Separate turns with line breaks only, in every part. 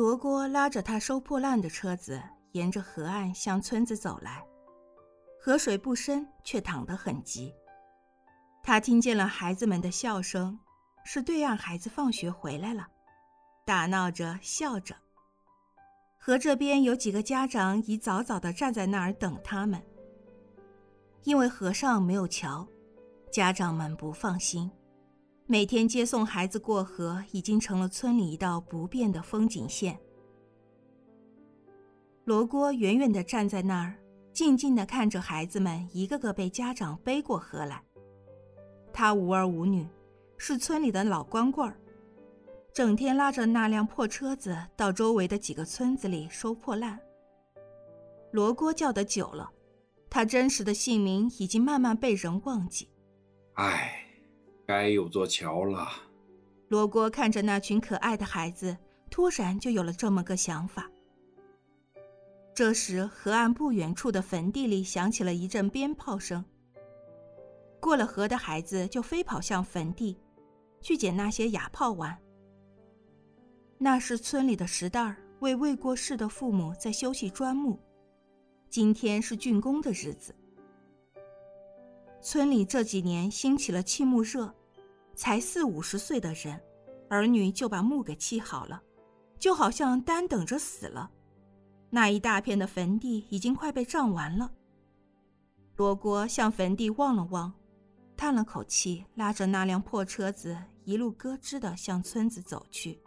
罗锅拉着他收破烂的车子，沿着河岸向村子走来。河水不深，却淌得很急。他听见了孩子们的笑声，是对岸孩子放学回来了，打闹着笑着。河这边有几个家长已早早的站在那儿等他们，因为河上没有桥，家长们不放心。每天接送孩子过河，已经成了村里一道不变的风景线。罗锅远远地站在那儿，静静地看着孩子们一个个被家长背过河来。他无儿无女，是村里的老光棍儿，整天拉着那辆破车子到周围的几个村子里收破烂。罗锅叫得久了，他真实的姓名已经慢慢被人忘记。
唉。该有座桥了。
罗锅看着那群可爱的孩子，突然就有了这么个想法。这时，河岸不远处的坟地里响起了一阵鞭炮声。过了河的孩子就飞跑向坟地，去捡那些哑炮玩。那是村里的石蛋儿为未过世的父母在修砌砖木。今天是竣工的日子。村里这几年兴起了砌木热。才四五十岁的人，儿女就把墓给砌好了，就好像单等着死了。那一大片的坟地已经快被占完了。罗锅向坟地望了望，叹了口气，拉着那辆破车子一路咯吱的向村子走去。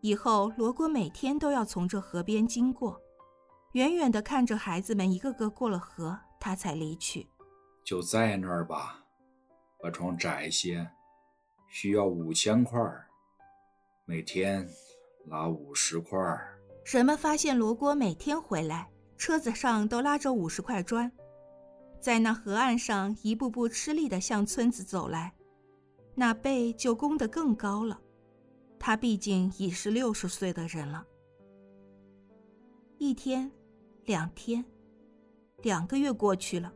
以后，罗锅每天都要从这河边经过，远远的看着孩子们一个个过了河，他才离去。
就在那儿吧。河床窄些，需要五千块每天拉五十块
人们发现罗锅每天回来，车子上都拉着五十块砖，在那河岸上一步步吃力地向村子走来，那背就弓得更高了。他毕竟已是六十岁的人了。一天，两天，两个月过去了。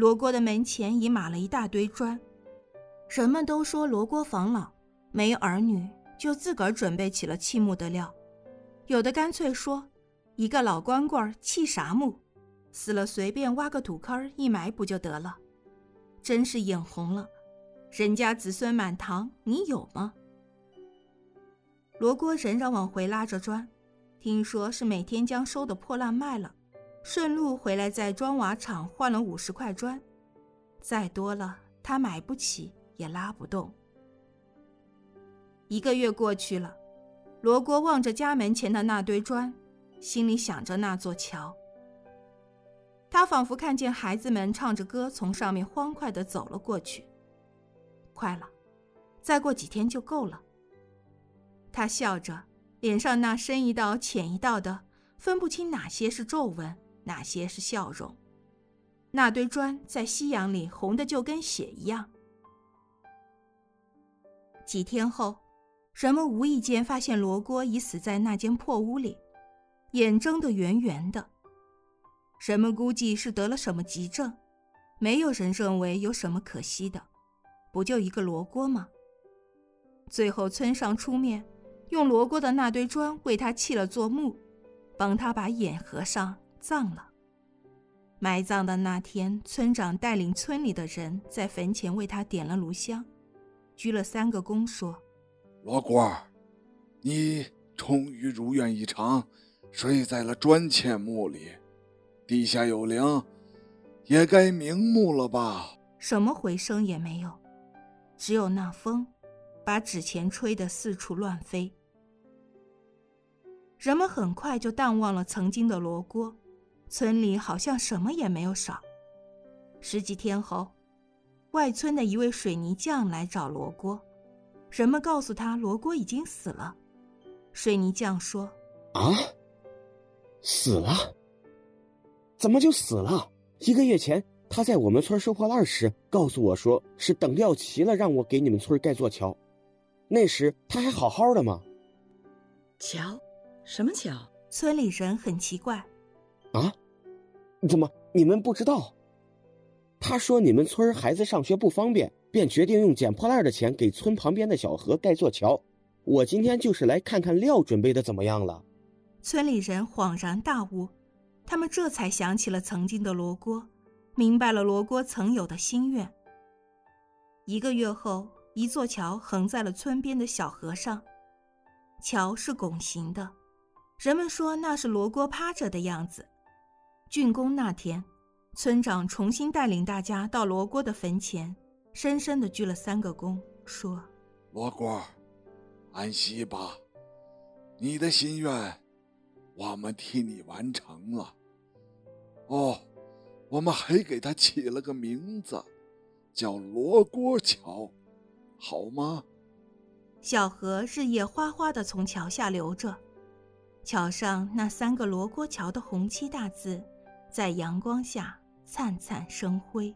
罗锅的门前已码了一大堆砖，人们都说罗锅防老，没儿女，就自个儿准备起了砌木的料。有的干脆说，一个老光棍砌啥木，死了随便挖个土坑一埋不就得了？真是眼红了，人家子孙满堂，你有吗？罗锅仍然往回拉着砖，听说是每天将收的破烂卖了。顺路回来，在砖瓦厂换了五十块砖，再多了他买不起，也拉不动。一个月过去了，罗锅望着家门前的那堆砖，心里想着那座桥。他仿佛看见孩子们唱着歌从上面欢快地走了过去。快了，再过几天就够了。他笑着，脸上那深一道浅一道的，分不清哪些是皱纹。哪些是笑容？那堆砖在夕阳里红的就跟血一样。几天后，人们无意间发现罗锅已死在那间破屋里，眼睁得圆圆的。人们估计是得了什么急症，没有人认为有什么可惜的，不就一个罗锅吗？最后，村上出面，用罗锅的那堆砖为他砌了座墓，帮他把眼合上。葬了。埋葬的那天，村长带领村里的人在坟前为他点了炉香，鞠了三个躬，说：“
罗锅，你终于如愿以偿，睡在了砖嵌墓里，地下有灵，也该瞑目了吧？”
什么回声也没有，只有那风，把纸钱吹得四处乱飞。人们很快就淡忘了曾经的罗锅。村里好像什么也没有少。十几天后，外村的一位水泥匠来找罗锅，人们告诉他罗锅已经死了。水泥匠说：“
啊，死了？怎么就死了？一个月前他在我们村收破烂时告诉我说是等料齐了让我给你们村盖座桥，那时他还好好的吗？”
桥？什么桥？
村里人很奇怪。
啊？怎么你们不知道？他说你们村孩子上学不方便，便决定用捡破烂的钱给村旁边的小河盖座桥。我今天就是来看看料准备的怎么样了。
村里人恍然大悟，他们这才想起了曾经的罗锅，明白了罗锅曾有的心愿。一个月后，一座桥横在了村边的小河上，桥是拱形的，人们说那是罗锅趴着的样子。竣工那天，村长重新带领大家到罗锅的坟前，深深的鞠了三个躬，说：“
罗锅，安息吧，你的心愿。”我们替你完成了。哦，我们还给他起了个名字，叫罗锅桥，好吗？
小河日夜哗哗的从桥下流着，桥上那三个罗锅桥的红漆大字，在阳光下灿灿生辉。